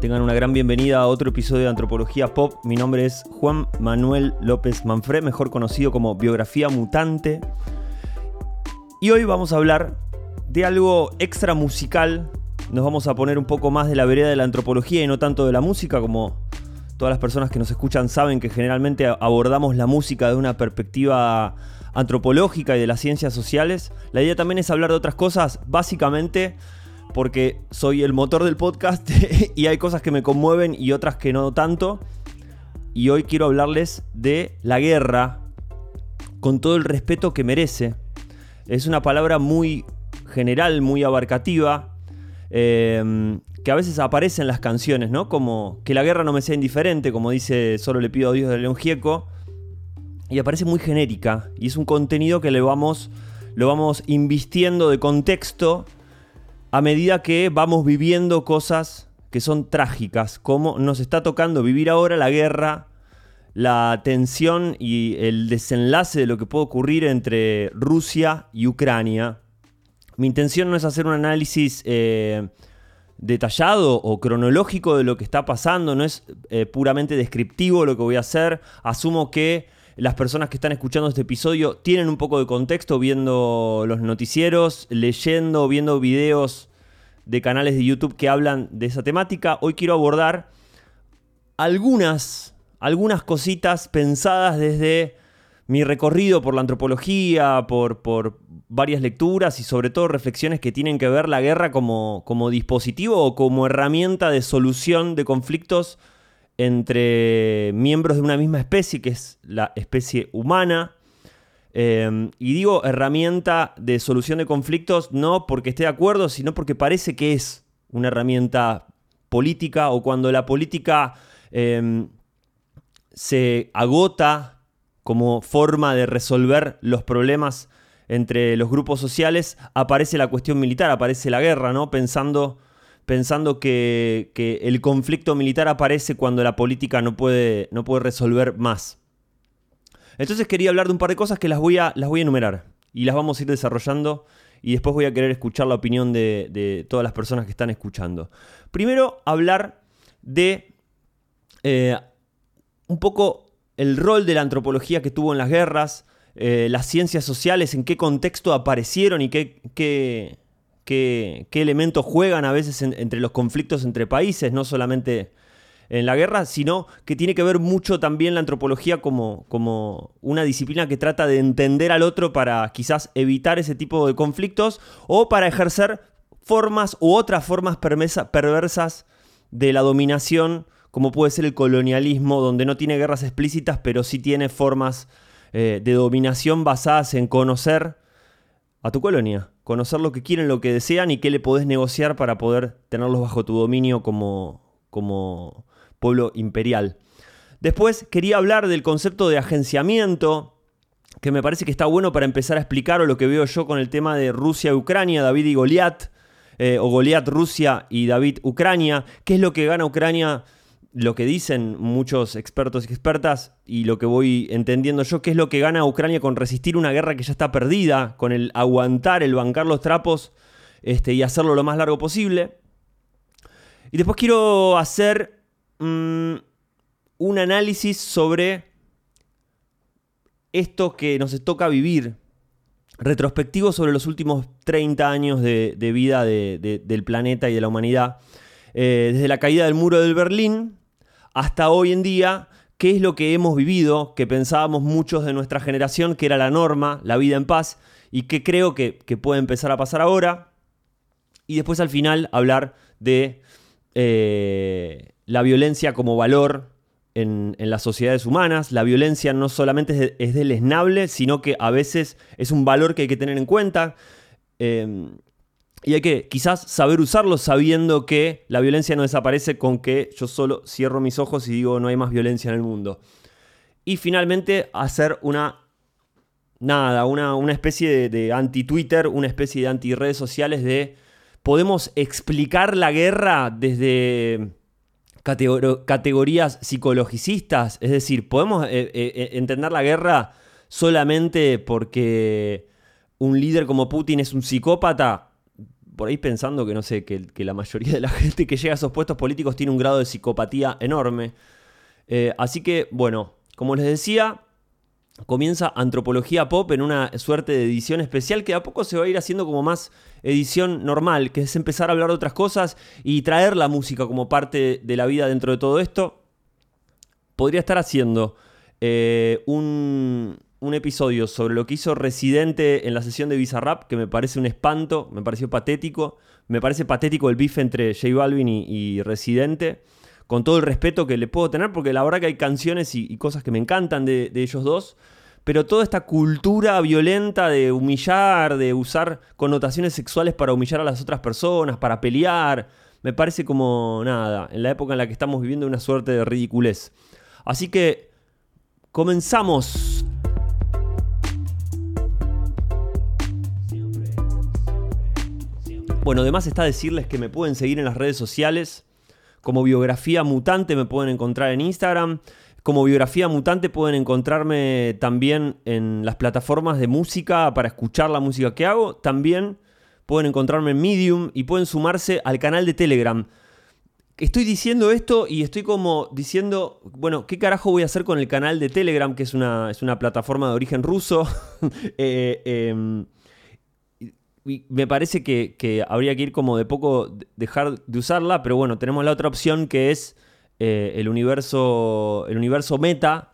Tengan una gran bienvenida a otro episodio de Antropología Pop. Mi nombre es Juan Manuel López Manfred, mejor conocido como Biografía Mutante. Y hoy vamos a hablar de algo extra musical. Nos vamos a poner un poco más de la vereda de la antropología y no tanto de la música, como todas las personas que nos escuchan saben que generalmente abordamos la música de una perspectiva antropológica y de las ciencias sociales. La idea también es hablar de otras cosas, básicamente porque soy el motor del podcast y hay cosas que me conmueven y otras que no tanto. Y hoy quiero hablarles de la guerra con todo el respeto que merece. Es una palabra muy general, muy abarcativa, em, que a veces aparece en las canciones, ¿no? Como que la guerra no me sea indiferente, como dice Solo le pido a Dios de León Gieco. Y aparece muy genérica. Y es un contenido que le vamos, lo vamos invistiendo de contexto a medida que vamos viviendo cosas que son trágicas, como nos está tocando vivir ahora la guerra, la tensión y el desenlace de lo que puede ocurrir entre Rusia y Ucrania. Mi intención no es hacer un análisis eh, detallado o cronológico de lo que está pasando, no es eh, puramente descriptivo lo que voy a hacer. Asumo que las personas que están escuchando este episodio tienen un poco de contexto viendo los noticieros, leyendo, viendo videos de canales de YouTube que hablan de esa temática. Hoy quiero abordar algunas, algunas cositas pensadas desde mi recorrido por la antropología, por, varias lecturas y sobre todo reflexiones que tienen que ver la guerra como, como dispositivo o como herramienta de solución de conflictos entre miembros de una misma especie, que es la especie humana. Em, y digo herramienta de solución de conflictos no porque esté de acuerdo, sino porque parece que es una herramienta política o cuando la política em, se agota como forma de resolver los problemas entre los grupos sociales, aparece la cuestión militar, aparece la guerra, ¿no? Pensando pensando que, el conflicto militar aparece cuando la política no puede, no puede resolver más. Entonces quería hablar de un par de cosas que las voy a, las voy a enumerar y las vamos a ir desarrollando y después voy a querer escuchar la opinión de, todas las personas que están escuchando. Primero, hablar de eh, un poco el rol de la antropología que tuvo en las guerras, eh, las ciencias sociales, en qué contexto aparecieron y qué, qué, qué, elementos juegan a veces entre los conflictos entre países, no solamente en la guerra, sino que tiene que ver mucho también la antropología como, como una disciplina que trata de entender al otro para quizás evitar ese tipo de conflictos o para ejercer formas u otras formas perversas de la dominación, como puede ser el colonialismo, donde no tiene guerras explícitas, pero sí tiene formas eh, de dominación basadas en conocer a tu colonia, conocer lo que quieren, lo que desean y qué le podés negociar para poder tenerlos bajo tu dominio como, como pueblo imperial. Después quería hablar del concepto de agenciamiento, que me parece que está bueno para empezar a explicar lo que veo yo con el tema de Rusia y Ucrania, David y Goliat, eh, o Goliat Rusia y David Ucrania, qué es lo que gana Ucrania lo que dicen muchos expertos y expertas y lo que voy entendiendo yo, qué es lo que gana Ucrania con resistir una guerra que ya está perdida, con el aguantar, el bancar los trapos este, y hacerlo lo más largo posible. Y después quiero hacer mm, un análisis sobre esto que nos toca vivir, retrospectivo sobre los últimos 30 años de, vida del planeta y de la humanidad. Eh, desde la caída del muro del Berlín hasta hoy en día, qué es lo que hemos vivido, que pensábamos muchos de nuestra generación que era la norma, la vida en paz, y que creo que, puede empezar a pasar ahora. Y después al final hablar de eh, la violencia como valor en, las sociedades humanas. La violencia no solamente es, deleznable, sino que a veces es un valor que hay que tener en cuenta. Eh, y hay que quizás saber usarlo sabiendo que la violencia no desaparece con que yo solo cierro mis ojos y digo no hay más violencia en el mundo. Y finalmente hacer una... Nada, una, especie de, anti-Twitter, una especie de anti-redes sociales de... Podemos explicar la guerra desde categorías psicologicistas, es decir, podemos eh, eh, eh, entender la guerra solamente porque un líder como Putin es un psicópata por ahí pensando que no sé, que, la mayoría de la gente que llega a esos puestos políticos tiene un grado de psicopatía enorme. Eh, así que, bueno, como les decía, comienza Antropología Pop en una suerte de edición especial que a poco se va a ir haciendo como más edición normal, que es empezar a hablar de otras cosas y traer la música como parte de la vida dentro de todo esto. Podría estar haciendo eh, un, un episodio sobre lo que hizo Residente en la sesión de Bizarrap, que me parece un espanto, me pareció patético. Me parece patético el bife entre J Balvin y, Residente, con todo el respeto que le puedo tener, porque la verdad que hay canciones y, cosas que me encantan de, ellos dos. Pero toda esta cultura violenta de humillar, de usar connotaciones sexuales para humillar a las otras personas, para pelear, me parece como nada, en la época en la que estamos viviendo una suerte de ridiculez. Así que comenzamos Bueno, además está decirles que me pueden seguir en las redes sociales. Como biografía mutante me pueden encontrar en Instagram. Como biografía mutante pueden encontrarme también en las plataformas de música para escuchar la música que hago. También pueden encontrarme en Medium y pueden sumarse al canal de Telegram. Estoy diciendo esto y estoy como diciendo, bueno, ¿qué carajo voy a hacer con el canal de Telegram, que es una, es una plataforma de origen ruso? eh, em, me parece que, habría que ir como de poco dejar de usarla, pero bueno, tenemos la otra opción que es eh, el, universo, el universo meta,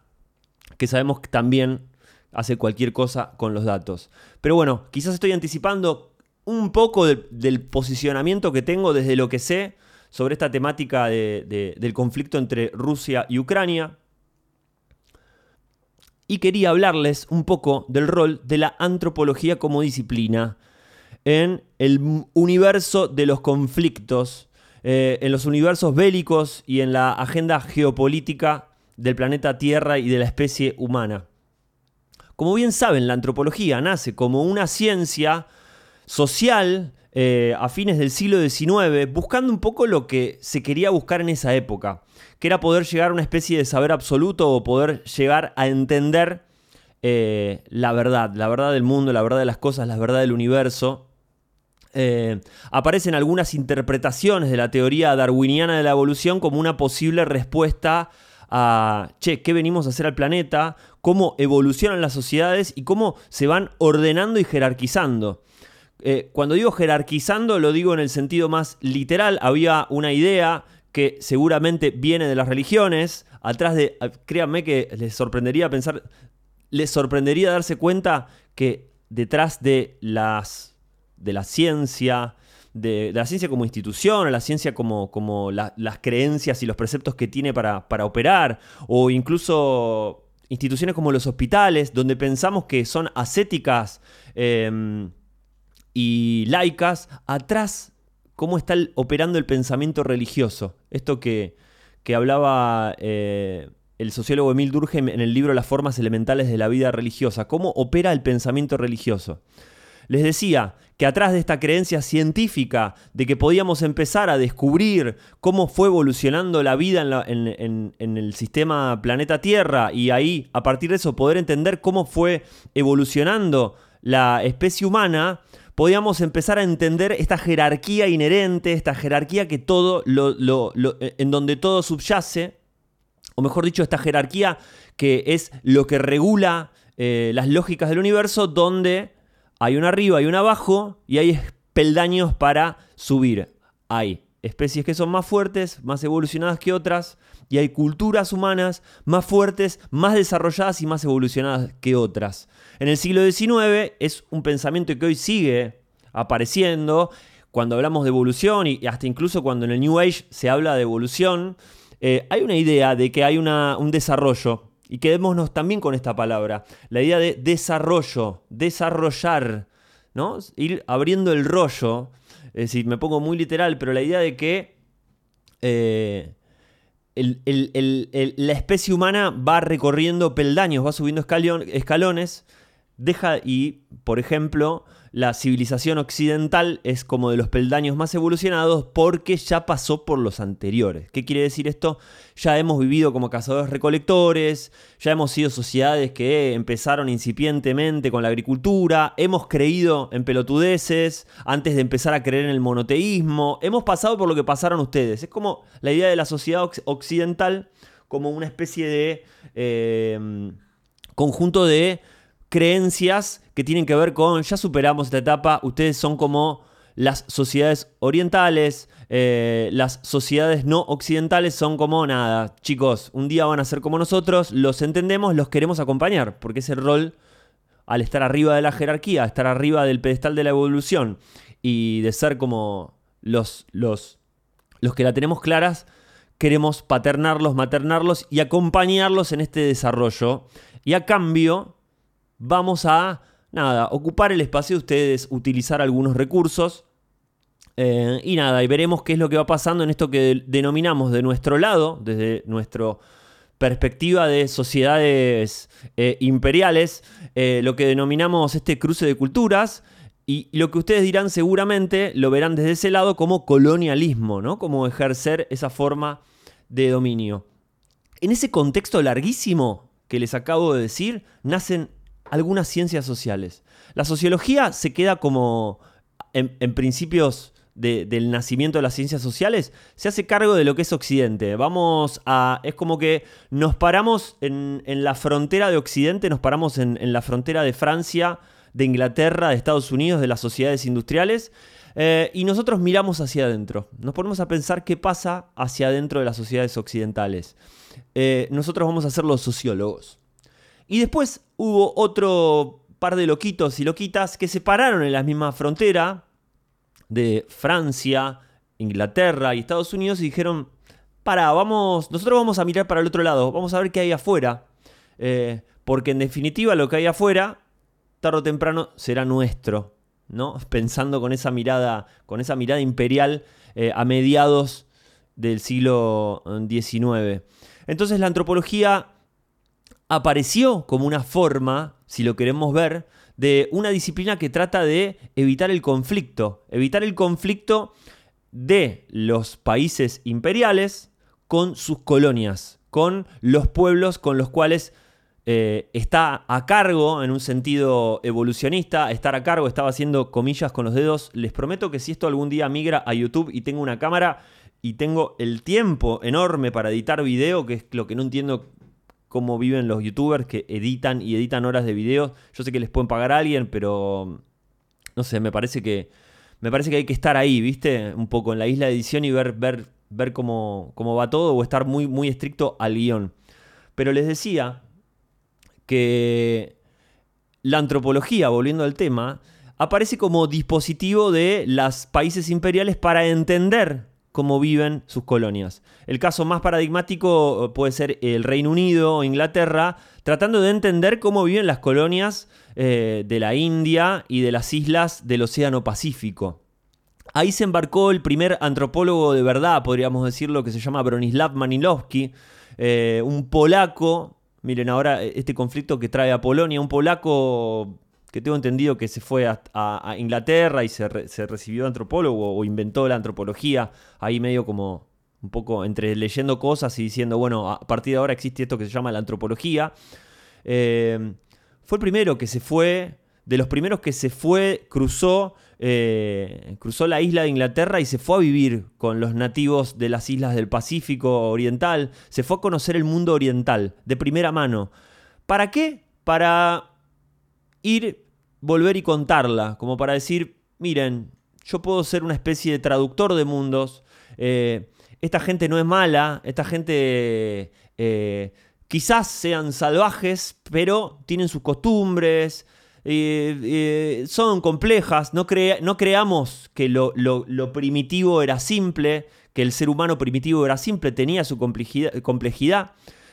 que sabemos que también hace cualquier cosa con los datos. Pero bueno, quizás estoy anticipando un poco del posicionamiento que tengo desde lo que sé sobre esta temática del conflicto entre Rusia y Ucrania. Y quería hablarles un poco del rol de la antropología como disciplina en el universo de los conflictos, eh, en los universos bélicos y en la agenda geopolítica del planeta Tierra y de la especie humana. Como bien saben, la antropología nace como una ciencia social eh, a fines del siglo XIX, buscando un poco lo que se quería buscar en esa época, que era poder llegar a una especie de saber absoluto o poder llegar a entender eh, la verdad, la verdad del mundo, la verdad de las cosas, la verdad del universo. Eh, aparecen algunas interpretaciones de la teoría darwiniana de la evolución como una posible respuesta a, che, ¿qué venimos a hacer al planeta? ¿Cómo evolucionan las sociedades y cómo se van ordenando y jerarquizando? Eh, cuando digo jerarquizando, lo digo en el sentido más literal. Había una idea que seguramente viene de las religiones. Atrás de. Créanme que les sorprendería pensar. Les sorprendería darse cuenta que detrás de las de la ciencia, de, la ciencia como institución, la ciencia como, como las creencias y los preceptos que tiene para, operar, o incluso instituciones como los hospitales, donde pensamos que son ascéticas em, y laicas, atrás cómo está operando el pensamiento religioso. Esto que, que hablaba eh, el sociólogo Emil Durkheim en el libro Las formas elementales de la vida religiosa, cómo opera el pensamiento religioso. Les decía que atrás de esta creencia científica de que podíamos empezar a descubrir cómo fue evolucionando la vida en, el sistema planeta Tierra y ahí, a partir de eso, poder entender cómo fue evolucionando la especie humana, podíamos empezar a entender esta jerarquía inherente, esta jerarquía que todo en donde todo subyace, o mejor dicho, esta jerarquía que es lo que regula eh, las lógicas del universo, donde hay un arriba, hay un abajo y hay peldaños para subir. Hay especies que son más fuertes, más evolucionadas que otras, y hay culturas humanas más fuertes, más desarrolladas y más evolucionadas que otras. En el siglo XIX es un pensamiento que hoy sigue apareciendo. Cuando hablamos de evolución y hasta incluso cuando en el New Age se habla de evolución, eh, hay una idea de que hay un desarrollo y quedémonos también con esta palabra, la idea de desarrollo, desarrollar, ¿no? Ir abriendo el rollo, es decir, me pongo muy literal, pero la idea de que eh, la especie humana va recorriendo peldaños, va subiendo escalones, deja y, por ejemplo, la civilización occidental es como de los peldaños más evolucionados porque ya pasó por los anteriores. ¿Qué quiere decir esto? Ya hemos vivido como cazadores recolectores, ya hemos sido sociedades que empezaron incipientemente con la agricultura, hemos creído en pelotudeces antes de empezar a creer en el monoteísmo, hemos pasado por lo que pasaron ustedes. Es como la idea de la sociedad occidental como una especie de eh, conjunto de creencias que tienen que ver con, ya superamos esta etapa, ustedes son como las sociedades orientales, eh, las sociedades no occidentales son como nada, chicos, un día van a ser como nosotros, los entendemos, los queremos acompañar, porque es el rol al estar arriba de la jerarquía, estar arriba del pedestal de la evolución y de ser como los, los, los que la tenemos claras, queremos paternarlos, maternarlos y acompañarlos en este desarrollo. Y a cambio, vamos a, nada, ocupar el espacio de ustedes, utilizar algunos recursos. Eh, y nada, y veremos qué es lo que va pasando en esto que denominamos de nuestro lado, desde nuestra perspectiva de sociedades eh, imperiales, eh, lo que denominamos este cruce de culturas. Y lo que ustedes dirán seguramente lo verán desde ese lado como colonialismo, ¿no? Como ejercer esa forma de dominio. En ese contexto larguísimo que les acabo de decir, nacen algunas ciencias sociales. La sociología se queda como, en, principios del nacimiento de las ciencias sociales, se hace cargo de lo que es Occidente. Vamos a. Es como que nos paramos en, la frontera de Occidente, nos paramos en, la frontera de Francia, de Inglaterra, de Estados Unidos, de las sociedades industriales. Eh, y nosotros miramos hacia adentro. Nos ponemos a pensar qué pasa hacia adentro de las sociedades occidentales. Eh, nosotros vamos a ser los sociólogos. Y después hubo otro par de loquitos y loquitas que se pararon en la misma frontera de Francia, Inglaterra y Estados Unidos y dijeron, para, vamos, nosotros vamos a mirar para el otro lado, vamos a ver qué hay afuera. Eh, porque en definitiva lo que hay afuera, tarde o temprano, será nuestro. ¿no? Pensando con esa mirada, con esa mirada imperial eh, a mediados del siglo XIX. Entonces la antropología apareció como una forma, si lo queremos ver, de una disciplina que trata de evitar el conflicto, evitar el conflicto de los países imperiales con sus colonias, con los pueblos con los cuales eh, está a cargo en un sentido evolucionista, estar a cargo, estaba haciendo comillas con los dedos, les prometo que si esto algún día migra a YouTube y tengo una cámara y tengo el tiempo enorme para editar video, que es lo que no entiendo cómo viven los youtubers que editan y editan horas de videos. Yo sé que les pueden pagar a alguien, pero no sé, me parece que me parece que hay que estar ahí, ¿viste? Un poco en la isla de edición y ver, ver, ver cómo, cómo va todo o estar muy, muy estricto al guion. Pero les decía que la antropología, volviendo al tema, aparece como dispositivo de los países imperiales para entender cómo viven sus colonias. El caso más paradigmático eh, puede ser el Reino Unido o Inglaterra, tratando de entender cómo viven las colonias eh, de la India y de las islas del Océano Pacífico. Ahí se embarcó el primer antropólogo de verdad, podríamos decirlo, que se llama Bronislav Manilowski, eh, un polaco. Miren ahora este conflicto que trae a Polonia, un polaco que tengo entendido que se fue a, Inglaterra y se, recibió antropólogo o inventó la antropología, ahí medio como un poco entre leyendo cosas y diciendo, bueno, a partir de ahora existe esto que se llama la antropología. Eh, fue el primero que se fue, de los primeros que se fue, cruzó, eh, cruzó la isla de Inglaterra y se fue a vivir con los nativos de las islas del Pacífico Oriental, se fue a conocer el mundo oriental de primera mano. ¿Para qué? Para ir, volver y contarla, como para decir, miren, yo puedo ser una especie de traductor de mundos, eh, esta gente no es mala, esta gente eh, quizás sean salvajes, pero tienen sus costumbres, eh, son complejas, no, creamos que lo, primitivo era simple, que el ser humano primitivo era simple, tenía su complejidad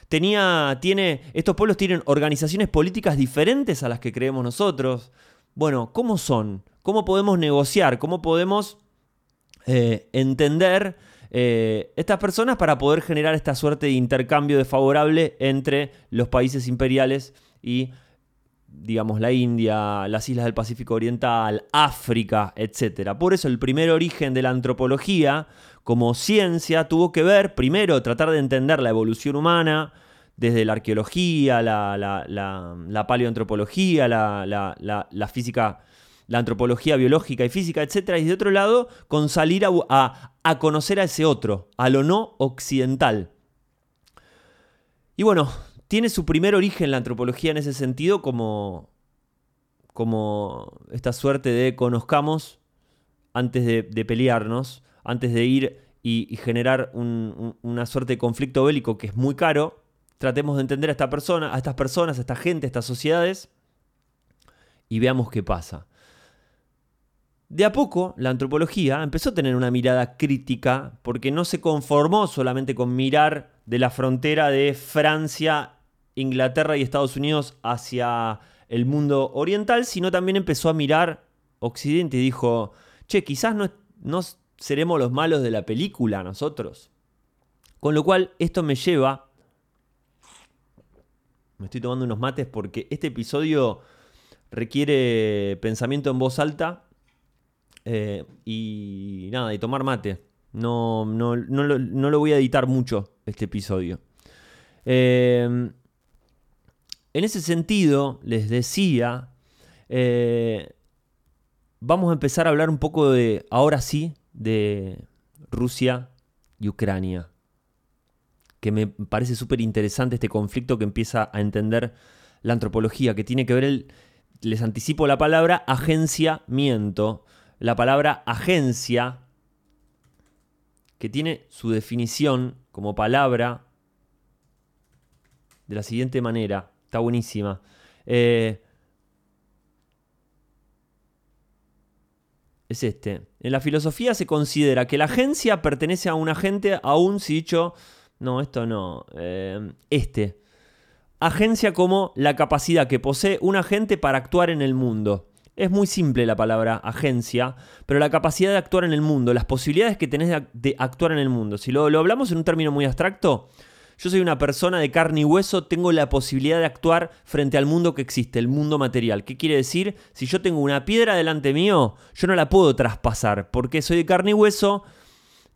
tenía, tiene, estos pueblos tienen organizaciones políticas diferentes a las que creemos nosotros. Bueno, ¿cómo son? ¿Cómo podemos negociar? ¿Cómo podemos eh, entender eh, estas personas para poder generar esta suerte de intercambio desfavorable entre los países imperiales y digamos, la India, las islas del Pacífico Oriental, África, etc. Por eso el primer origen de la antropología como ciencia tuvo que ver, primero, tratar de entender la evolución humana, desde la arqueología, la, paleoantropología, la, física, la antropología biológica y física, etc. Y de otro lado, con salir a, a conocer a ese otro, a lo no occidental. Y bueno, tiene su primer origen la antropología en ese sentido como, como esta suerte de conozcamos antes de, pelearnos, antes de ir y, generar una suerte de conflicto bélico que es muy caro, tratemos de entender a esta persona, a estas personas, a esta gente, a estas sociedades y veamos qué pasa. De a poco, la antropología empezó a tener una mirada crítica porque no se conformó solamente con mirar de la frontera de Francia, Inglaterra y Estados Unidos hacia el mundo oriental, sino también empezó a mirar Occidente y dijo, che, quizás no, no seremos los malos de la película nosotros. Con lo cual, esto me lleva me estoy tomando unos mates porque este episodio requiere pensamiento en voz alta eh, y nada, y tomar mate. No, no, lo, voy a editar mucho este episodio. Em, en ese sentido, les decía, eh, vamos a empezar a hablar un poco de, ahora sí, de Rusia y Ucrania que me parece súper interesante este conflicto que empieza a entender la antropología, que tiene que ver el, les anticipo la palabra agenciamiento, la palabra agencia, que tiene su definición como palabra de la siguiente manera, está buenísima. Eh, es este. En la filosofía se considera que la agencia pertenece a un agente aún si dicho no, esto no. Eh, este. Agencia como la capacidad que posee un agente para actuar en el mundo. Es muy simple la palabra agencia, pero la capacidad de actuar en el mundo, las posibilidades que tenés de, actuar en el mundo. Si lo, lo, hablamos en un término muy abstracto, yo soy una persona de carne y hueso, tengo la posibilidad de actuar frente al mundo que existe, el mundo material. ¿Qué quiere decir? Si yo tengo una piedra delante mío, yo no la puedo traspasar, porque soy de carne y hueso,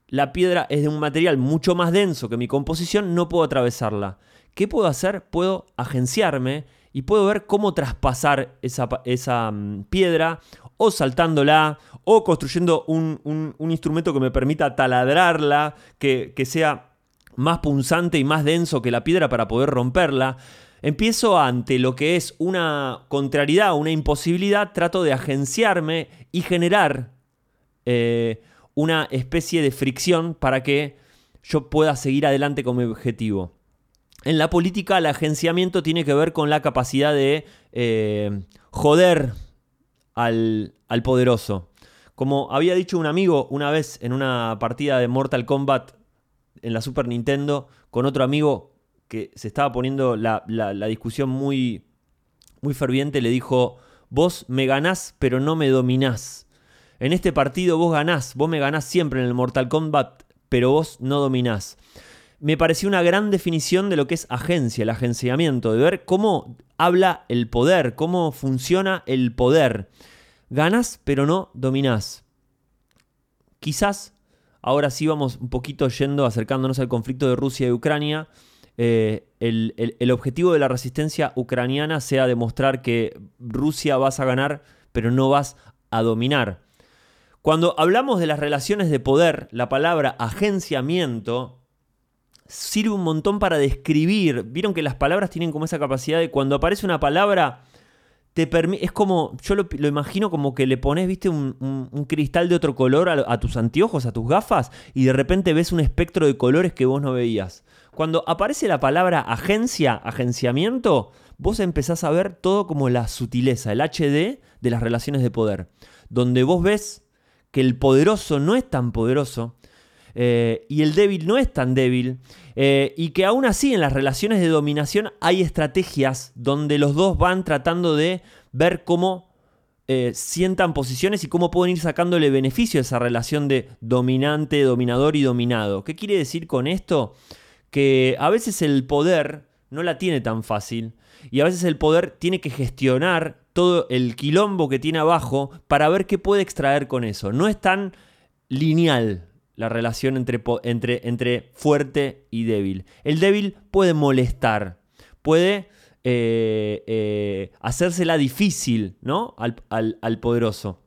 la piedra es de un material mucho más denso que mi composición, no puedo atravesarla. ¿Qué puedo hacer? Puedo agenciarme y puedo ver cómo traspasar esa, mm, piedra o saltándola o construyendo un, instrumento que me permita taladrarla, que, que sea más punzante y más denso que la piedra para poder romperla. Empiezo ante lo que es una contrariedad, una imposibilidad, trato de agenciarme y generar eh, una especie de fricción para que yo pueda seguir adelante con mi objetivo. En la política el agenciamiento tiene que ver con la capacidad de eh, joder al, al poderoso. Como había dicho un amigo una vez en una partida de Mortal Kombat en la Super Nintendo con otro amigo que se estaba poniendo la, discusión muy, muy ferviente, le dijo, vos me ganás pero no me dominás. En este partido vos ganás, vos me ganás siempre en el Mortal Kombat, pero vos no dominás. Me pareció una gran definición de lo que es agencia, el agenciamiento, de ver cómo habla el poder, cómo funciona el poder. Ganás, pero no dominás. Quizás, ahora sí vamos un poquito yendo, acercándonos al conflicto de Rusia y Ucrania. Eh, el, el, objetivo de la resistencia ucraniana sea demostrar que Rusia vas a ganar, pero no vas a dominar. Cuando hablamos de las relaciones de poder, la palabra agenciamiento sirve un montón para describir. Vieron que las palabras tienen como esa capacidad de cuando aparece una palabra, te es como, yo lo, imagino como que le pones, viste, un, cristal de otro color a, a, tus anteojos, a tus gafas, y de repente ves un espectro de colores que vos no veías. Cuando aparece la palabra agencia, agenciamiento, vos empezás a ver todo como la sutileza, el HD de las relaciones de poder. Donde vos ves que el poderoso no es tan poderoso eh, y el débil no es tan débil eh, y que aún así en las relaciones de dominación hay estrategias donde los dos van tratando de ver cómo eh, sientan posiciones y cómo pueden ir sacándole beneficio a esa relación de dominante, dominador y dominado. ¿Qué quiere decir con esto? Que a veces el poder no la tiene tan fácil. Y a veces el poder tiene que gestionar todo el quilombo que tiene abajo para ver qué puede extraer con eso. No es tan lineal la relación entre, entre, entre fuerte y débil. El débil puede molestar, puede eh, eh, hacérsela difícil ¿no? al, poderoso.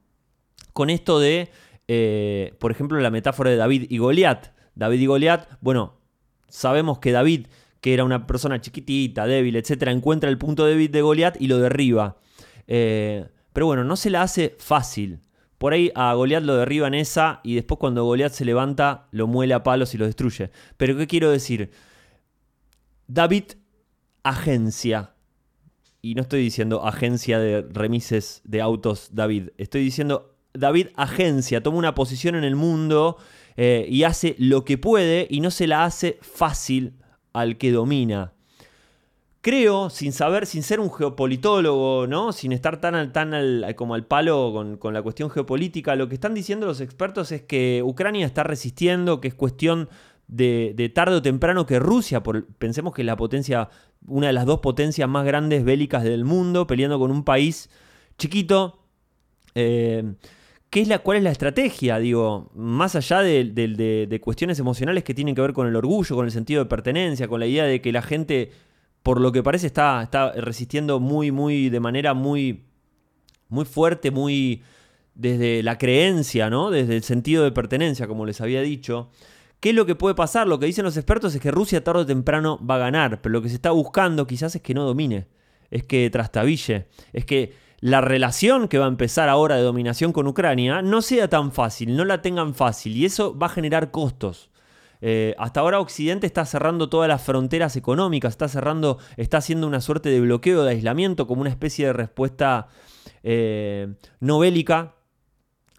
Con esto de, eh, por ejemplo, la metáfora de David y Goliat. David y Goliat, bueno, sabemos que David, que era una persona chiquitita, débil, etc., encuentra el punto débil de Goliat y lo derriba. pero bueno, no se la hace fácil. Por ahí a Goliat lo derriba en esa y después cuando Goliat se levanta lo muele a palos y lo destruye. Pero ¿qué quiero decir? David agencia. Y no estoy diciendo agencia de remises de autos David. Estoy diciendo David agencia, toma una posición en el mundo eh, y hace lo que puede y no se la hace fácil al que domina. Creo, sin saber, sin ser un geopolitólogo, ¿no? sin estar tan, tan como al palo con, la cuestión geopolítica, lo que están diciendo los expertos es que Ucrania está resistiendo, que es cuestión de, tarde o temprano que Rusia, pensemos que la potencia, una de las dos potencias más grandes bélicas del mundo, peleando con un país chiquito. Eh, ¿qué es la, ¿Cuál es la estrategia? Digo, más allá de, cuestiones emocionales que tienen que ver con el orgullo, con el sentido de pertenencia, con la idea de que la gente, por lo que parece, está, está resistiendo muy, muy, de manera muy, muy fuerte, muy desde la creencia, ¿no? Desde el sentido de pertenencia, como les había dicho. ¿Qué es lo que puede pasar? Lo que dicen los expertos es que Rusia tarde o temprano va a ganar, pero lo que se está buscando quizás es que no domine, es que trastabille, es que la relación que va a empezar ahora de dominación con Ucrania no sea tan fácil, no la tengan fácil y eso va a generar costos. Eh, hasta ahora Occidente está cerrando todas las fronteras económicas, está cerrando, está haciendo una suerte de bloqueo, de aislamiento, como una especie de respuesta eh.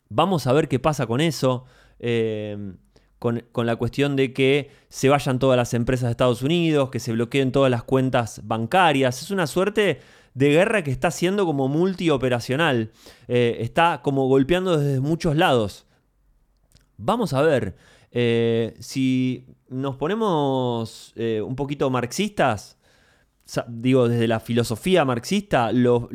Vamos a ver qué pasa con eso. Eh, con, la cuestión de que se vayan todas las empresas de Estados Unidos, que se bloqueen todas las cuentas bancarias. Es una suerte de guerra que está siendo como multioperacional. Eh, está como golpeando desde muchos lados. Vamos a ver. Eh, si nos ponemos eh, un poquito marxistas, digo, desde la filosofía marxista, lo,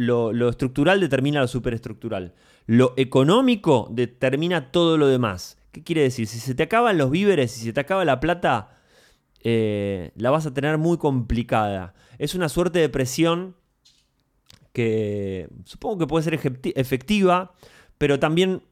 estructural determina lo superestructural. Lo económico determina todo lo demás. ¿Qué quiere decir? Si se te acaban los víveres, si se te acaba la plata, eh, la vas a tener muy complicada. Es una suerte de presión que supongo que puede ser efectiva, pero también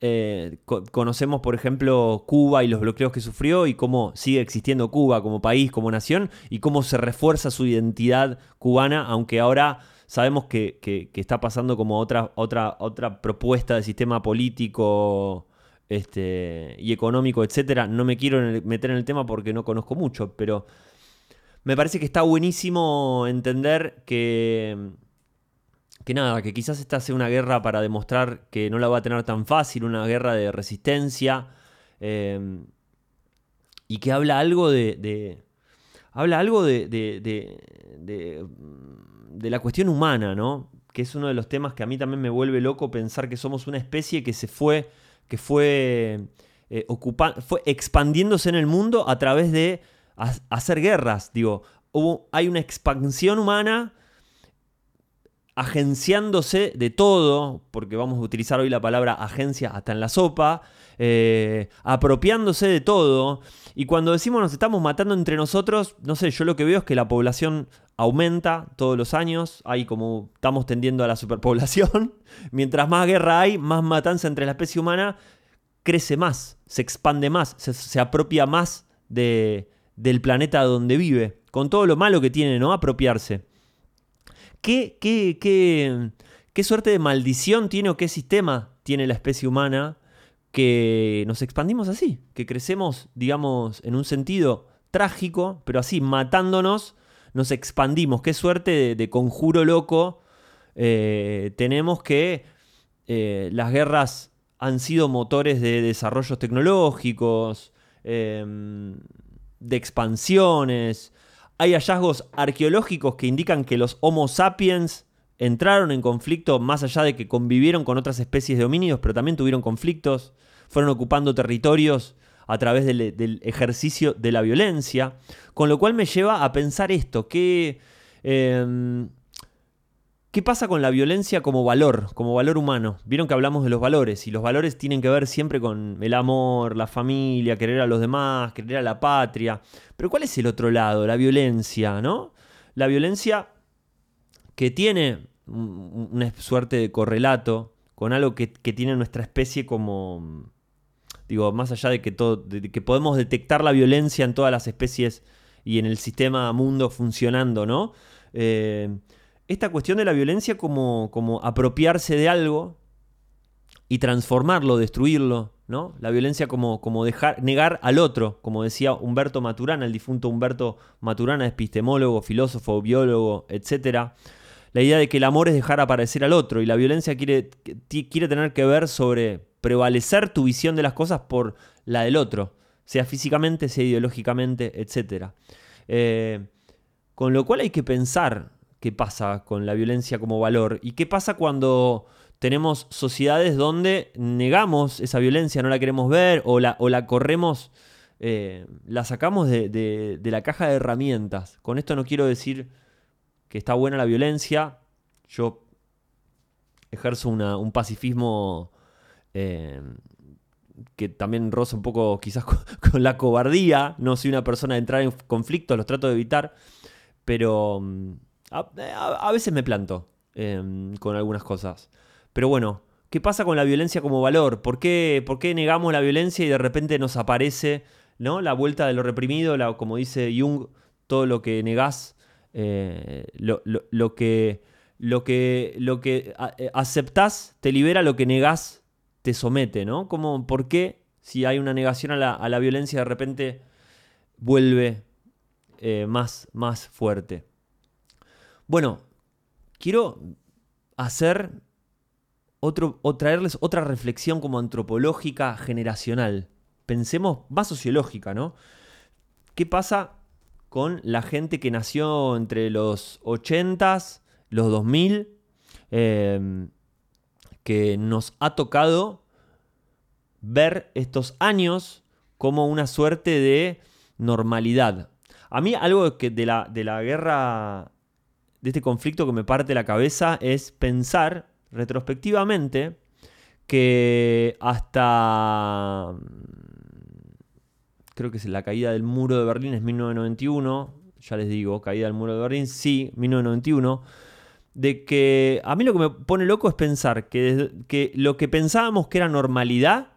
eh, conocemos, por ejemplo, Cuba y los bloqueos que sufrió y cómo sigue existiendo Cuba como país, como nación, y cómo se refuerza su identidad cubana, aunque ahora sabemos que, está pasando como otra, otra, otra propuesta de sistema político este, y económico, etcétera. No me quiero meter en el tema porque no conozco mucho, pero me parece que está buenísimo entender que, que nada, que quizás esta sea una guerra para demostrar que no la va a tener tan fácil, una guerra de resistencia, em, y que habla algo de, habla algo de, de, la cuestión humana, ¿no? Que es uno de los temas que a mí también me vuelve loco pensar que somos una especie que se fue que fue, eh, fue expandiéndose en el mundo a través de hacer guerras. Digo, hay una expansión humana agenciándose de todo, porque vamos a utilizar hoy la palabra agencia hasta en la sopa, eh, apropiándose de todo. Y cuando decimos nos estamos matando entre nosotros, no sé, yo lo que veo es que la población aumenta todos los años, hay como estamos tendiendo a la superpoblación, mientras más guerra hay, más matanza entre la especie humana, crece más, se expande más, se, apropia más de, del planeta donde vive, con todo lo malo que tiene, ¿no? Apropiarse. ¿Qué, qué, qué, qué suerte de maldición tiene o qué sistema tiene la especie humana que nos expandimos así, que crecemos, digamos, en un sentido trágico, pero así, matándonos nos expandimos. Qué suerte de, conjuro loco eh, tenemos que eh, las guerras han sido motores de desarrollos tecnológicos, em, de expansiones. Hay hallazgos arqueológicos que indican que los Homo sapiens entraron en conflicto más allá de que convivieron con otras especies de homínidos, pero también tuvieron conflictos, fueron ocupando territorios a través del, ejercicio de la violencia. Con lo cual me lleva a pensar esto, que... Em, ¿Qué pasa con la violencia como valor, como valor humano? Vieron que hablamos de los valores y los valores tienen que ver siempre con el amor, la familia, querer a los demás, querer a la patria. Pero ¿cuál es el otro lado? La violencia, ¿no? La violencia que tiene una suerte de correlato con algo que, tiene nuestra especie como, digo, más allá de que, todo, que podemos detectar la violencia en todas las especies y en el sistema mundo funcionando, ¿no? Eh, esta cuestión de la violencia como, como apropiarse de algo y transformarlo, destruirlo, ¿no? La violencia como, como dejar, negar al otro, como decía Humberto Maturana, el difunto Humberto Maturana, epistemólogo, filósofo, biólogo, etc. La idea de que el amor es dejar aparecer al otro y la violencia quiere, quiere tener que ver sobre prevalecer tu visión de las cosas por la del otro, sea físicamente, sea ideológicamente, etc. Eh, con lo cual hay que pensar qué pasa con la violencia como valor y qué pasa cuando tenemos sociedades donde negamos esa violencia, no la queremos ver o la, o la corremos, eh, la sacamos de, la caja de herramientas. Con esto no quiero decir que está buena la violencia, yo ejerzo un pacifismo eh, que también roza un poco quizás con, con, la cobardía, no soy una persona de entrar en conflictos, los trato de evitar, pero mm, a, veces me planto em, con algunas cosas. Pero bueno, ¿qué pasa con la violencia como valor? ¿Por qué, ¿Por qué, negamos la violencia y de repente nos aparece ¿no? la vuelta de lo reprimido? como dice Jung, todo lo que negás, eh, lo, que, lo, que, lo que eh, aceptás te libera, lo que negás te somete, ¿no? Como, ¿Por qué si hay una negación a la, violencia de repente vuelve eh, más, más fuerte? Bueno, quiero hacer otro, o traerles otra reflexión como antropológica generacional. Pensemos más sociológica, ¿no? ¿Qué pasa con la gente que nació entre los 80s, los 2000, em, que nos ha tocado ver estos años como una suerte de normalidad? A mí algo que de la, de la guerra de este conflicto que me parte la cabeza es pensar retrospectivamente que hasta creo que es la caída del muro de Berlín es 1991, ya les digo, caída del muro de Berlín, sí, 1991, de que a mí lo que me pone loco es pensar que, que lo que pensábamos que era normalidad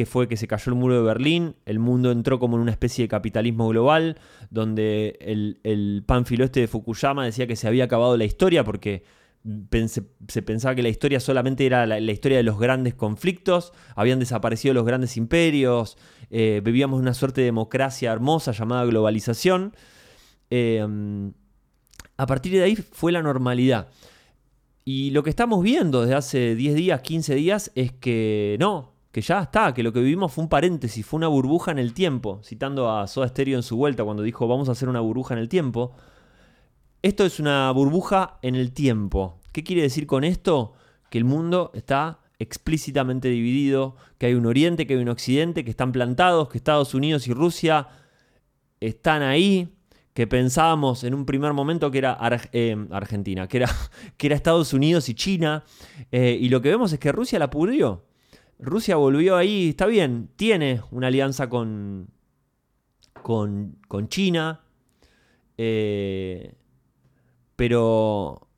que fue que se cayó el muro de Berlín, el mundo entró como en una especie de capitalismo global, donde el, pánfilo este de Fukuyama decía que se había acabado la historia porque se pensaba que la historia solamente era la, historia de los grandes conflictos, habían desaparecido los grandes imperios, eh, vivíamos una suerte de democracia hermosa llamada globalización. Em, a partir de ahí fue la normalidad. Y lo que estamos viendo desde hace 10 días, 15 días, es que no, que ya está, que lo que vivimos fue un paréntesis, fue una burbuja en el tiempo, citando a Soda Stereo en su vuelta cuando dijo vamos a hacer una burbuja en el tiempo. Esto es una burbuja en el tiempo. ¿Qué quiere decir con esto? Que el mundo está explícitamente dividido, que hay un oriente, que hay un occidente, que están plantados, que Estados Unidos y Rusia están ahí, que pensábamos en un primer momento que era eh, Argentina, que era, que era Estados Unidos y China, eh, y lo que vemos es que Rusia la pudrió. Rusia volvió ahí, está bien, tiene una alianza con, con, China, eh, pero,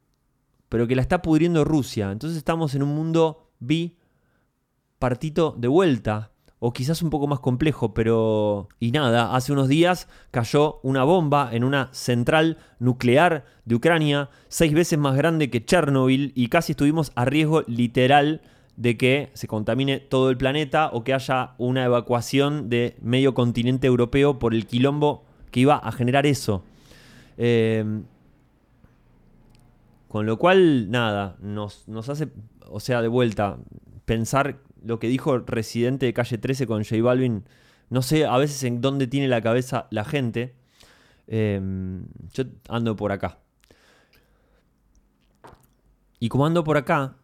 pero que la está pudriendo Rusia. Entonces estamos en un mundo bipartito de vuelta, o quizás un poco más complejo, pero... Y nada, hace unos días cayó una bomba en una central nuclear de Ucrania, seis veces más grande que Chernobyl, y casi estuvimos a riesgo literal de que se contamine todo el planeta o que haya una evacuación de medio continente europeo por el quilombo que iba a generar eso. Em, con lo cual, nada, nos, hace, o sea, de vuelta, pensar lo que dijo el Residente de Calle 13 con J Balvin. No sé a veces en dónde tiene la cabeza la gente. Em, yo ando por acá. Y como ando por acá,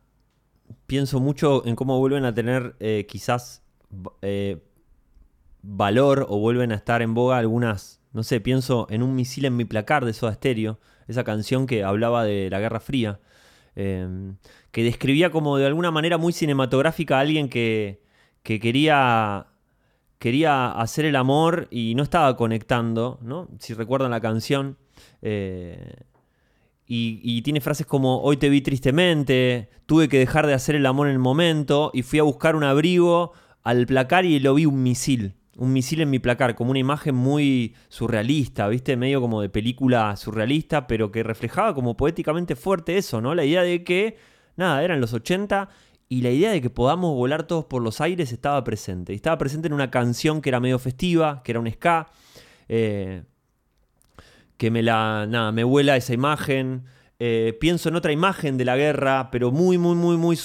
pienso mucho en cómo vuelven a tener eh, quizás eh, valor o vuelven a estar en boga algunas, no sé, pienso en un misil en mi placar de Soda Stereo, esa canción que hablaba de la Guerra Fría, em, que describía como de alguna manera muy cinematográfica a alguien que, que quería quería hacer el amor y no estaba conectando, ¿no? Si recuerdan la canción. Eh, y, tiene frases como, hoy te vi tristemente, tuve que dejar de hacer el amor en el momento y fui a buscar un abrigo al placar y lo vi un misil. Un misil en mi placar, como una imagen muy surrealista, ¿viste? Medio como de película surrealista, pero que reflejaba como poéticamente fuerte eso, ¿no? La idea de que, nada, eran los 80 y la idea de que podamos volar todos por los aires estaba presente. Y estaba presente en una canción que era medio festiva, que era un ska, eh, que me la. Nada, me vuela esa imagen. Eh, pienso en otra imagen de la guerra, pero muy, muy, muy, muy,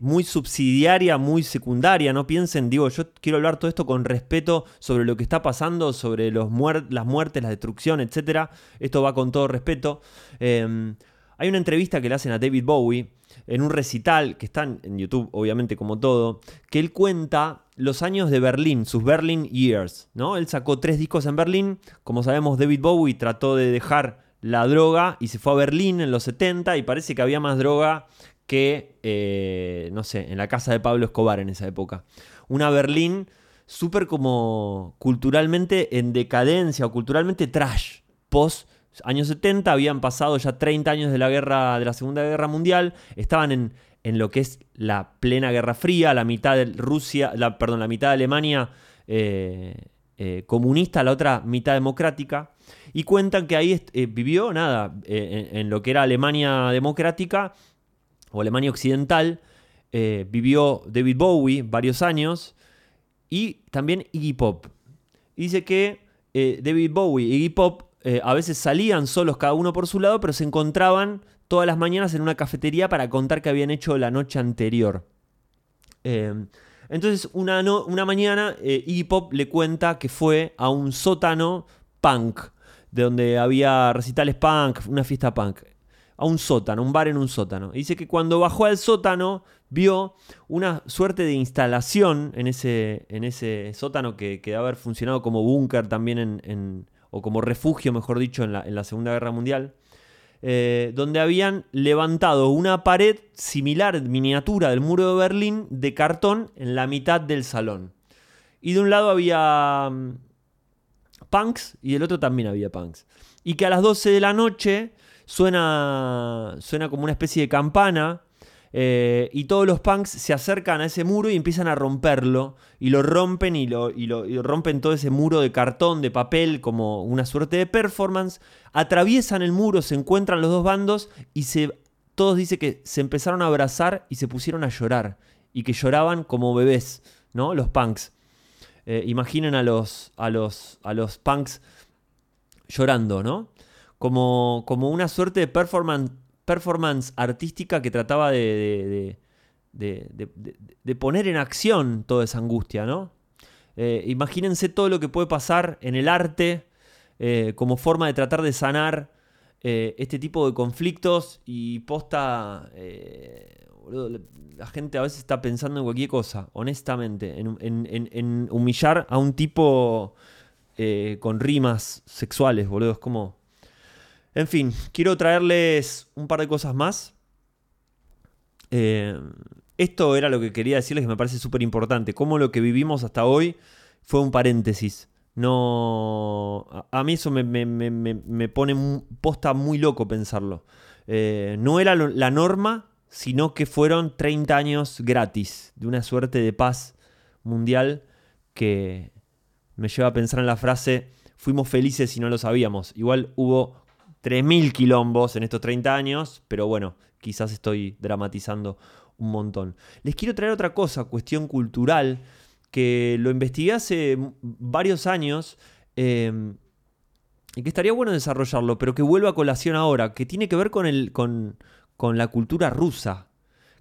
muy subsidiaria, muy secundaria. No piensen, digo, yo quiero hablar todo esto con respeto sobre lo que está pasando, sobre los las muertes, la destrucción, etc. Esto va con todo respeto. Em, hay una entrevista que le hacen a David Bowie en un recital, que está en YouTube, obviamente, como todo, que él cuenta los años de Berlín, sus Berlin Years, ¿no? Él sacó tres discos en Berlín, como sabemos, David Bowie trató de dejar la droga y se fue a Berlín en los 70 y parece que había más droga que, eh, no sé, en la casa de Pablo Escobar en esa época. Una Berlín súper como culturalmente en decadencia o culturalmente trash, post años 70, habían pasado ya 30 años de la guerra, de la Segunda Guerra Mundial, estaban en, en lo que es la plena Guerra Fría, la mitad de Rusia, la, perdón, la mitad de Alemania eh, eh, comunista, la otra mitad democrática, y cuentan que ahí eh, vivió, nada, en, lo que era Alemania democrática o Alemania occidental, vivió David Bowie varios años y también Iggy Pop. dice que David Bowie y Iggy Pop eh, a veces salían solos cada uno por su lado, pero se encontraban todas las mañanas en una cafetería para contar qué habían hecho la noche anterior. Em, entonces, una, una mañana, eh, Iggy Pop le cuenta que fue a un sótano punk, de donde había recitales punk, una fiesta punk. A un sótano, un bar en un sótano. dice que cuando bajó al sótano, vio una suerte de instalación en ese, en ese sótano que, que debe haber funcionado como búnker también en, o como refugio, mejor dicho, en la, Segunda Guerra Mundial, eh, donde habían levantado una pared similar, miniatura del muro de Berlín, de cartón en la mitad del salón. Y de un lado había mm, punks y del otro también había punks. Y que a las 12 de la noche suena, suena como una especie de campana eh, y todos los punks se acercan a ese muro y empiezan a romperlo. Y lo rompen y lo, rompen todo ese muro de cartón, de papel, como una suerte de performance. Atraviesan el muro, se encuentran los dos bandos y se, todos dicen que se empezaron a abrazar y se pusieron a llorar. Y que lloraban como bebés, ¿no? Los punks. Eh, imaginen a los, a, los, a los punks llorando, ¿no? Como, como una suerte de performance performance artística que trataba de, de, poner en acción toda esa angustia, ¿no? Eh, imagínense todo lo que puede pasar en el arte eh, como forma de tratar de sanar eh, este tipo de conflictos y posta... la gente a veces está pensando en cualquier cosa, honestamente, en, humillar a un tipo con rimas sexuales, boludo. Es como, en fin, quiero traerles un par de cosas más. Eh, esto era lo que quería decirles que me parece súper importante. Cómo lo que vivimos hasta hoy fue un paréntesis. No. A, mí eso me, pone posta muy loco pensarlo. Eh, no era la norma, sino que fueron 30 años gratis de una suerte de paz mundial que me lleva a pensar en la frase: fuimos felices y no lo sabíamos. Igual hubo 3.000 quilombos en estos 30 años, pero bueno, quizás estoy dramatizando un montón. Les quiero traer otra cosa, cuestión cultural, que lo investigué hace varios años em, y que estaría bueno desarrollarlo, pero que vuelva a colación ahora, que tiene que ver con, el, con, la cultura rusa.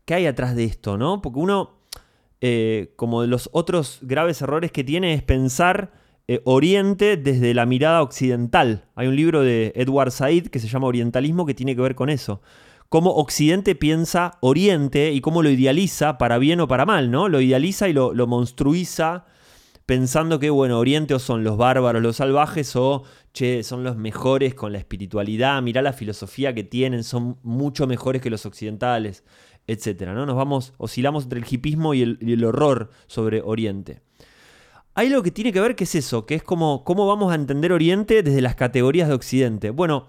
¿Qué hay atrás de esto, no? Porque uno, eh, como de los otros graves errores que tiene, es pensar eh, Oriente desde la mirada occidental. Hay un libro de Edward Said que se llama Orientalismo que tiene que ver con eso. Cómo Occidente piensa Oriente y cómo lo idealiza para bien o para mal, ¿no? Lo idealiza y lo, monstruiza pensando que, bueno, Oriente o son los bárbaros, los salvajes, o, che, son los mejores con la espiritualidad, mirá la filosofía que tienen, son mucho mejores que los occidentales, etc. ¿no? Nos vamos, oscilamos entre el hipismo y el, horror sobre Oriente. Hay algo que tiene que ver que es eso, que es como cómo vamos a entender Oriente desde las categorías de Occidente. Bueno,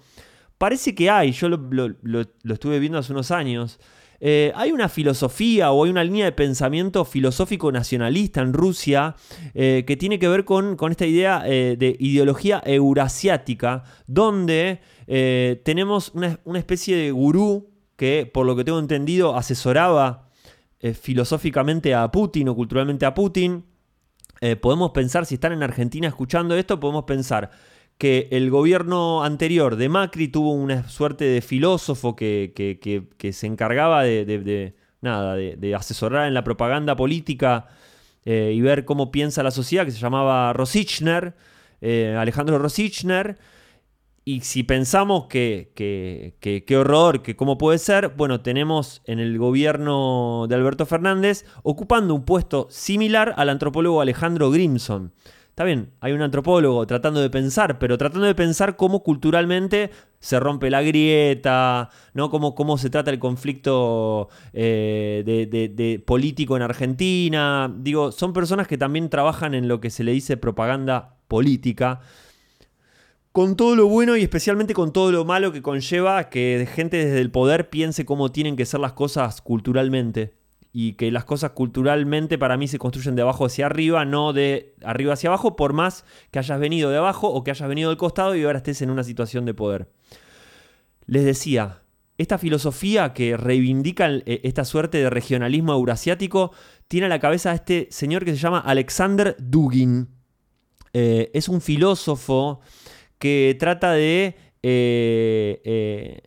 parece que hay, yo lo estuve viendo hace unos años, eh, hay una filosofía o hay una línea de pensamiento filosófico nacionalista en Rusia eh, que tiene que ver con, esta idea eh, de ideología eurasiática, donde tenemos una, una, especie de gurú que, por lo que tengo entendido, asesoraba filosóficamente a Putin o culturalmente a Putin. Podemos pensar, si están en Argentina escuchando esto, podemos pensar que el gobierno anterior de Macri tuvo una suerte de filósofo que, se encargaba de, nada, de, asesorar en la propaganda política eh, y ver cómo piensa la sociedad, que se llamaba Rosichner, eh, Alejandro Rosichner. Y si pensamos que, qué horror, que cómo puede ser, bueno, tenemos en el gobierno de Alberto Fernández ocupando un puesto similar al antropólogo Alejandro Grimson. Está bien, hay un antropólogo tratando de pensar, pero tratando de pensar cómo culturalmente se rompe la grieta, ¿no? Cómo, cómo se trata el conflicto eh, de, político en Argentina. Digo, son personas que también trabajan en lo que se le dice propaganda política. Con todo lo bueno y especialmente con todo lo malo que conlleva que gente desde el poder piense cómo tienen que ser las cosas culturalmente y que las cosas culturalmente para mí se construyen de abajo hacia arriba, no de arriba hacia abajo, por más que hayas venido de abajo o que hayas venido del costado y ahora estés en una situación de poder. Les decía, esta filosofía que reivindica eh, esta suerte de regionalismo eurasiático tiene a la cabeza a este señor que se llama Alexander Dugin. Eh, es un filósofo que trata de eh,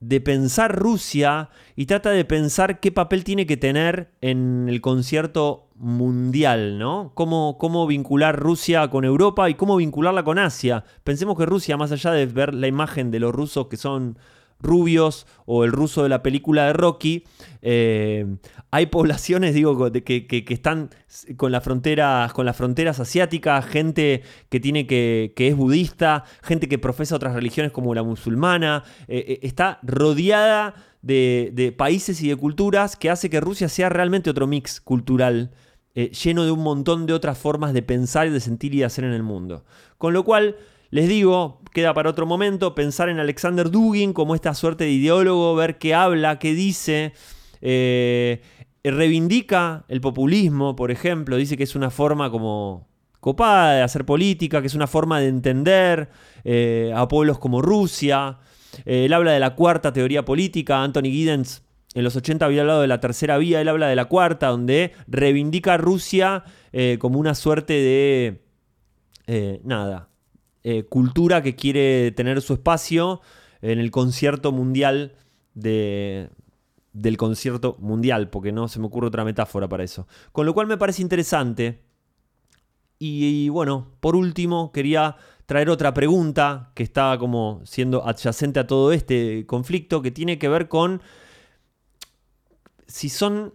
de pensar Rusia y trata de pensar qué papel tiene que tener en el concierto mundial, ¿no? Cómo, cómo, vincular Rusia con Europa y cómo vincularla con Asia. Pensemos que Rusia, más allá de ver la imagen de los rusos que son rubios o el ruso de la película de Rocky, eh, hay poblaciones, digo, que, están con las fronteras, con las fronteras asiáticas, gente que tiene que, que es budista, gente que profesa otras religiones como la musulmana, eh, eh, está rodeada de, países y de culturas que hace que Rusia sea realmente otro mix cultural. lleno de un montón de otras formas de pensar y de sentir y de hacer en el mundo. Con lo cual, les digo, queda para otro momento pensar en Alexander Dugin como esta suerte de ideólogo, ver qué habla, qué dice. Eh, reivindica el populismo, por ejemplo, dice que es una forma como copada de hacer política, que es una forma de entender eh, a pueblos como Rusia. Eh, él habla de la cuarta teoría política, Anthony Giddens en los 80 había hablado de la tercera vía, él habla de la cuarta, donde reivindica a Rusia como una suerte de... nada, eh, cultura que quiere tener su espacio en el concierto mundial de, del concierto mundial, porque no se me ocurre otra metáfora para eso. Con lo cual me parece interesante. Y, bueno, por último, quería traer otra pregunta que está como siendo adyacente a todo este conflicto, que tiene que ver con si son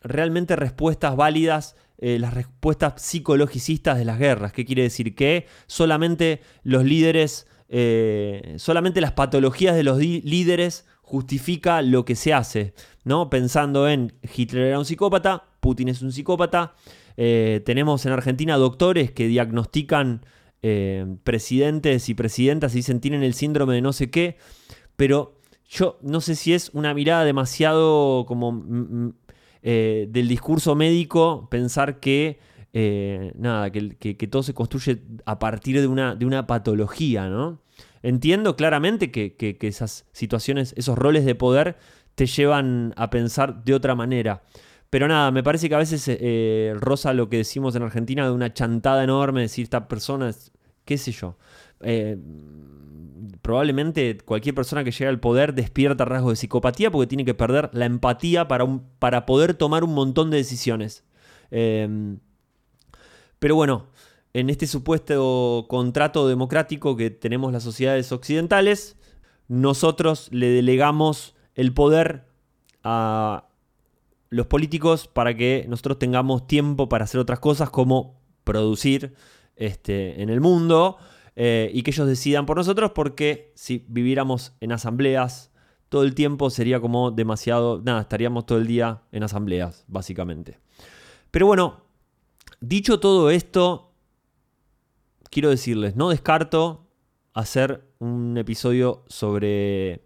realmente respuestas válidas eh, las respuestas psicologicistas de las guerras. ¿Qué quiere decir? Que solamente los líderes, eh, solamente las patologías de los líderes justifica lo que se hace. ¿no? Pensando en Hitler era un psicópata, Putin es un psicópata. Eh, tenemos en Argentina doctores que diagnostican presidentes y presidentas y dicen tienen el síndrome de no sé qué. Pero yo no sé si es una mirada demasiado como eh, del discurso médico pensar que, eh, nada, que, todo se construye a partir de una, de una patología, ¿no? Entiendo claramente que, esas situaciones, esos roles de poder te llevan a pensar de otra manera. Pero nada, me parece que a veces eh, rosa lo que decimos en Argentina de una chantada enorme, decir esta persona, qué sé yo probablemente cualquier persona que llega al poder despierta rasgos de psicopatía porque tiene que perder la empatía para, para poder tomar un montón de decisiones. Em, pero bueno, en este supuesto contrato democrático que tenemos las sociedades occidentales, nosotros le delegamos el poder a los políticos para que nosotros tengamos tiempo para hacer otras cosas como producir este, en el mundo eh, y que ellos decidan por nosotros porque si viviéramos en asambleas todo el tiempo sería como demasiado, nada, estaríamos todo el día en asambleas, básicamente. Pero bueno, dicho todo esto, quiero decirles, no descarto hacer un episodio sobre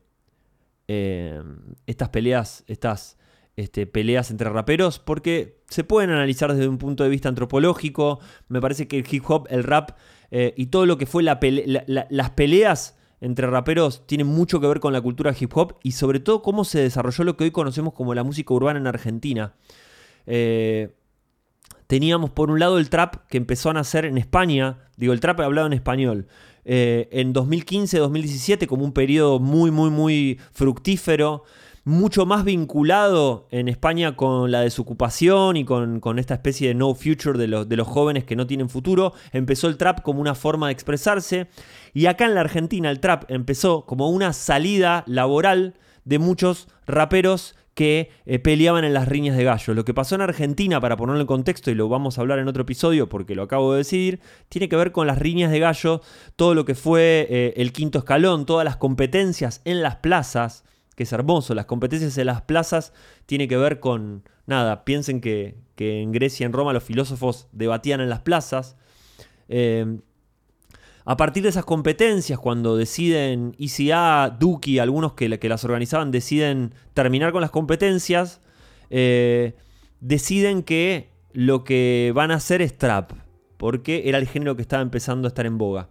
eh, estas peleas, estas este, peleas entre raperos, porque se pueden analizar desde un punto de vista antropológico. Me parece que el hip hop, el rap eh, y todo lo que fue las peleas entre raperos tienen mucho que ver con la cultura hip hop y sobre todo cómo se desarrolló lo que hoy conocemos como la música urbana en Argentina. Eh, teníamos por un lado el trap que empezó a nacer en España, digo el trap hablado en español, eh, en 2015-2017 como un periodo muy, muy, muy fructífero, mucho más vinculado en España con la desocupación y con, esta especie de no future de los, jóvenes que no tienen futuro. Empezó el trap como una forma de expresarse y acá en la Argentina el trap empezó como una salida laboral de muchos raperos que eh, peleaban en las riñas de gallo. Lo que pasó en Argentina, para ponerlo en contexto, y lo vamos a hablar en otro episodio porque lo acabo de decidir, tiene que ver con las riñas de gallo, todo lo que fue eh, el quinto escalón, todas las competencias en las plazas, que es hermoso, las competencias en las plazas tiene que ver con, nada, piensen que, en Grecia, en Roma, los filósofos debatían en las plazas. Eh, a partir de esas competencias, cuando deciden ICA, Duki, algunos que, que, las organizaban, deciden terminar con las competencias, eh, deciden que lo que van a hacer es trap, porque era el género que estaba empezando a estar en boga.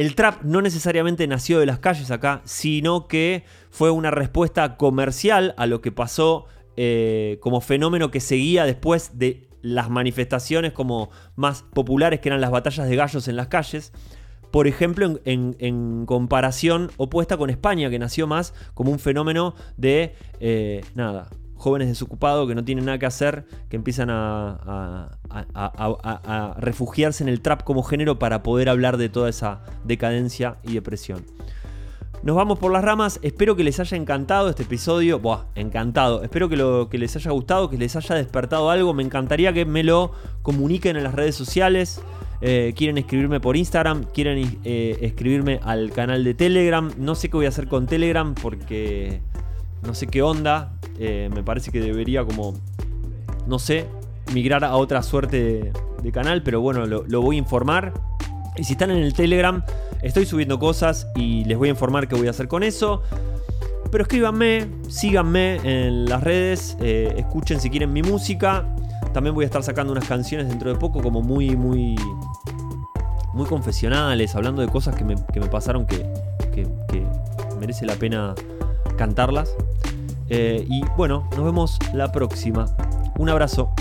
El trap no necesariamente nació de las calles acá, sino que fue una respuesta comercial a lo que pasó eh, como fenómeno que seguía después de las manifestaciones como más populares que eran las batallas de gallos en las calles. Por ejemplo, en, comparación opuesta con España, que nació más como un fenómeno de, eh, nada, jóvenes desocupados que no tienen nada que hacer, que empiezan a, refugiarse en el trap como género para poder hablar de toda esa decadencia y depresión. Nos vamos por las ramas. Espero que les haya encantado este episodio. Buah, encantado. Espero que, les haya gustado, que les haya despertado algo. Me encantaría que me lo comuniquen en las redes sociales. Eh, quieren escribirme por Instagram, quieren eh, escribirme al canal de Telegram. No sé qué voy a hacer con Telegram porque no sé qué onda. Eh, me parece que debería como, no sé, migrar a otra suerte de, canal, pero bueno, lo, voy a informar. Y si están en el Telegram, estoy subiendo cosas y les voy a informar qué voy a hacer con eso. Pero escríbanme, síganme en las redes, escuchen si quieren mi música. También voy a estar sacando unas canciones dentro de poco como muy, muy, muy confesionales, hablando de cosas que me, pasaron que, merece la pena cantarlas. Eh, y bueno, nos vemos la próxima. Un abrazo.